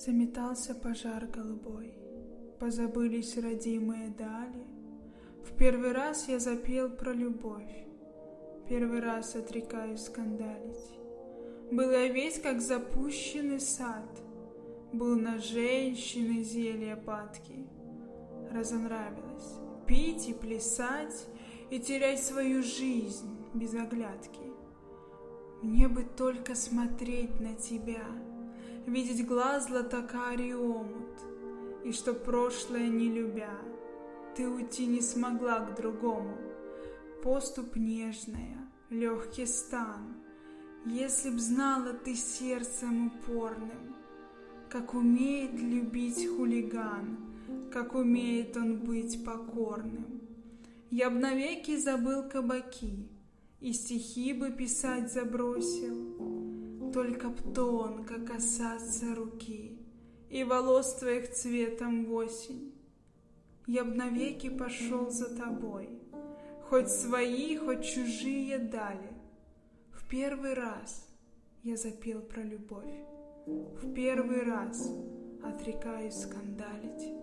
Заметался пожар голубой, позабылись родимые дали. В первый раз я запел про любовь, первый раз отрекаюсь скандалить. Был я весь как запущенный сад, был на женщины зелья падки. Разонравилось пить и плясать, и терять свою жизнь без оглядки. Мне бы только смотреть на тебя — видеть глаз златокарий омут, И что прошлое не любя, ты уйти не смогла к другому. Поступ нежная, легкий стан, Если б знала ты сердцем упорным, Как умеет любить хулиган, Как умеет он быть покорным. Я б навеки забыл кабаки, И стихи бы писать забросил, только б тонко касаться руки И волос твоих цветом в осень. Я б навеки пошел за тобой, Хоть свои, хоть чужие дали. В первый раз я запел про любовь, В первый раз отрекаюсь скандалить.